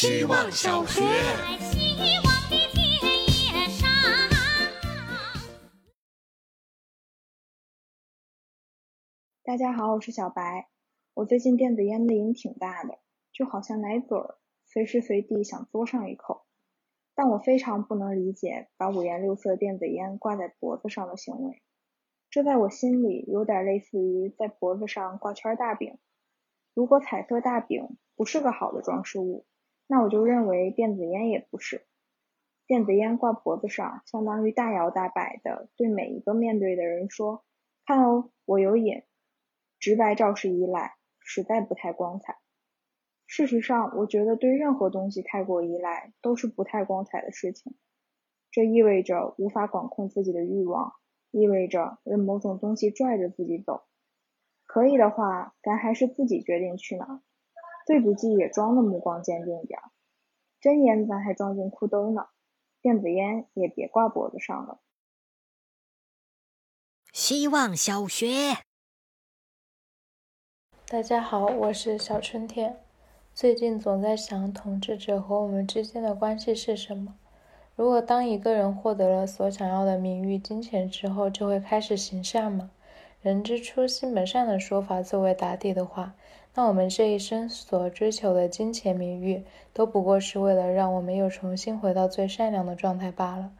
希望小学。大家好，我是小白。我最近电子烟的瘾挺大的，就好像奶嘴儿，随时随地想嘬上一口。但我非常不能理解把五颜六色电子烟挂在脖子上的行为。这在我心里有点类似于在脖子上挂圈大饼。如果彩色大饼不是个好的装饰物，那我就认为电子烟也不是。电子烟挂脖子上，相当于大摇大摆的对每一个面对的人说：“看哦，我有瘾。”直白肇事依赖，实在不太光彩。事实上，我觉得对任何东西太过依赖都是不太光彩的事情。这意味着无法管控自己的欲望，意味着任某种东西拽着自己走。可以的话，咱还是自己决定去哪。最不济也装的目光坚定点。真烟咱还装进裤兜呢，电子烟也别挂脖子上了。希望小学。大家好，我是小春天。最近总在想，统治者和我们之间的关系是什么？如果当一个人获得了所想要的名誉、金钱之后，就会开始行善吗？人之初，性本善的说法作为打底的话，那我们这一生所追求的金钱、名誉，都不过是为了让我们又重新回到最善良的状态罢了。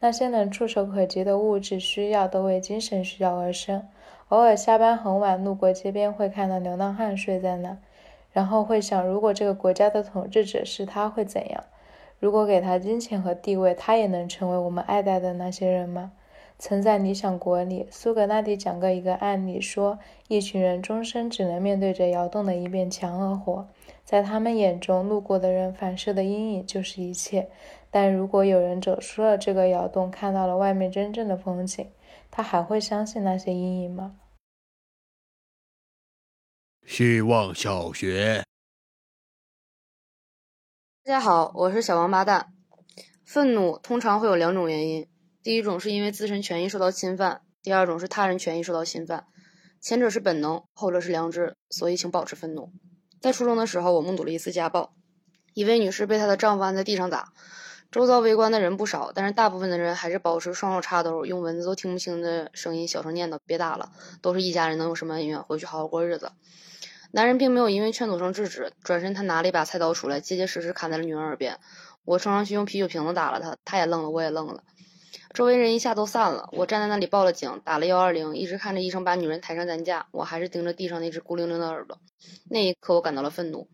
那些能触手可及的物质需要，都为精神需要而生。偶尔下班很晚路过街边，会看到流浪汉睡在那，然后会想，如果这个国家的统治者是他，会怎样？如果给他金钱和地位，他也能成为我们爱戴的那些人吗？曾在《理想国》里，苏格拉底讲过一个案例，说一群人终生只能面对着窑洞的一面墙而活，在他们眼中，路过的人反射的阴影就是一切。但如果有人走出了这个窑洞，看到了外面真正的风景，他还会相信那些阴影吗？希望小学。大家好，我是小王八蛋。愤怒通常会有两种原因，第一种是因为自身权益受到侵犯，第二种是他人权益受到侵犯。前者是本能，后者是良知，所以请保持愤怒。在初中的时候，我目睹了一次家暴，一位女士被她的丈夫按在地上打，周遭围观的人不少，但是大部分的人还是保持双手插兜，用蚊子都听不清的声音小声念叨：“别打了，都是一家人，能有什么恩怨？回去好好过日子。”男人并没有因为劝阻声制止，转身他拿了一把菜刀出来，结结实实砍在了女人耳边。我冲上去用啤酒瓶子打了他，他也愣了，我也愣了。周围人一下都散了，我站在那里报了警，打了幺二零，一直看着医生把女人抬上担架，我还是盯着地上那只孤零零的耳朵。那一刻，我感到了愤怒，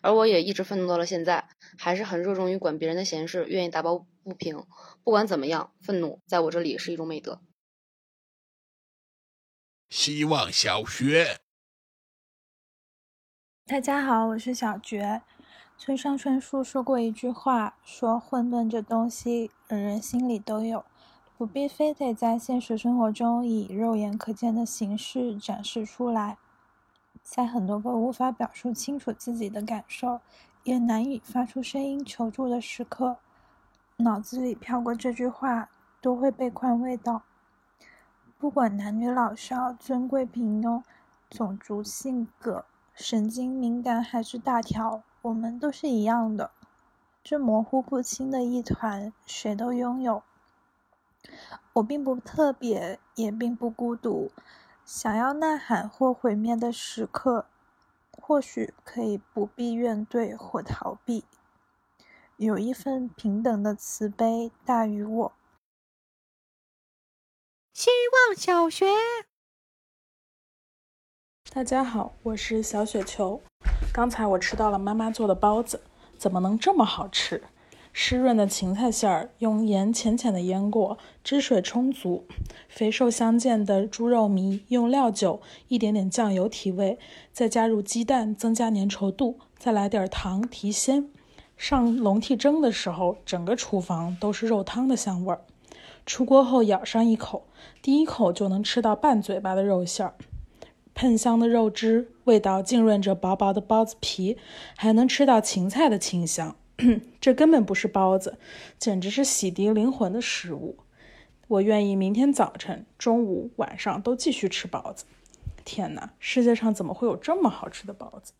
而我也一直愤怒到了现在，还是很热衷于管别人的闲事，愿意打抱不平。不管怎么样，愤怒在我这里是一种美德。希望小学。大家好，我是小觉。村上春树说过一句话，说混沌这东西人人心里都有，不必非得在现实生活中以肉眼可见的形式展示出来。在很多个无法表述清楚自己的感受，也难以发出声音求助的时刻，脑子里飘过这句话，都会被宽慰到。不管男女老少、尊贵平庸、种族性格。神经敏感还是大条，我们都是一样的。这模糊不清的一团，谁都拥有。我并不特别，也并不孤独。想要呐喊或毁灭的时刻，或许可以不必怨怼或逃避。有一份平等的慈悲大于我。希望小学。大家好，我是小雪球。刚才我吃到了妈妈做的包子，怎么能这么好吃？湿润的芹菜馅儿，用盐浅浅的腌过，汁水充足。肥瘦相间的猪肉糜，用料酒、一点点酱油提味，再加入鸡蛋增加粘稠度，再来点糖提鲜。上笼屉蒸的时候，整个厨房都是肉汤的香味儿。出锅后咬上一口，第一口就能吃到半嘴巴的肉馅儿。喷香的肉汁，味道浸润着薄薄的包子皮，还能吃到芹菜的清香。这根本不是包子，简直是洗涤灵魂的食物。我愿意明天早晨、中午、晚上都继续吃包子。天哪，世界上怎么会有这么好吃的包子？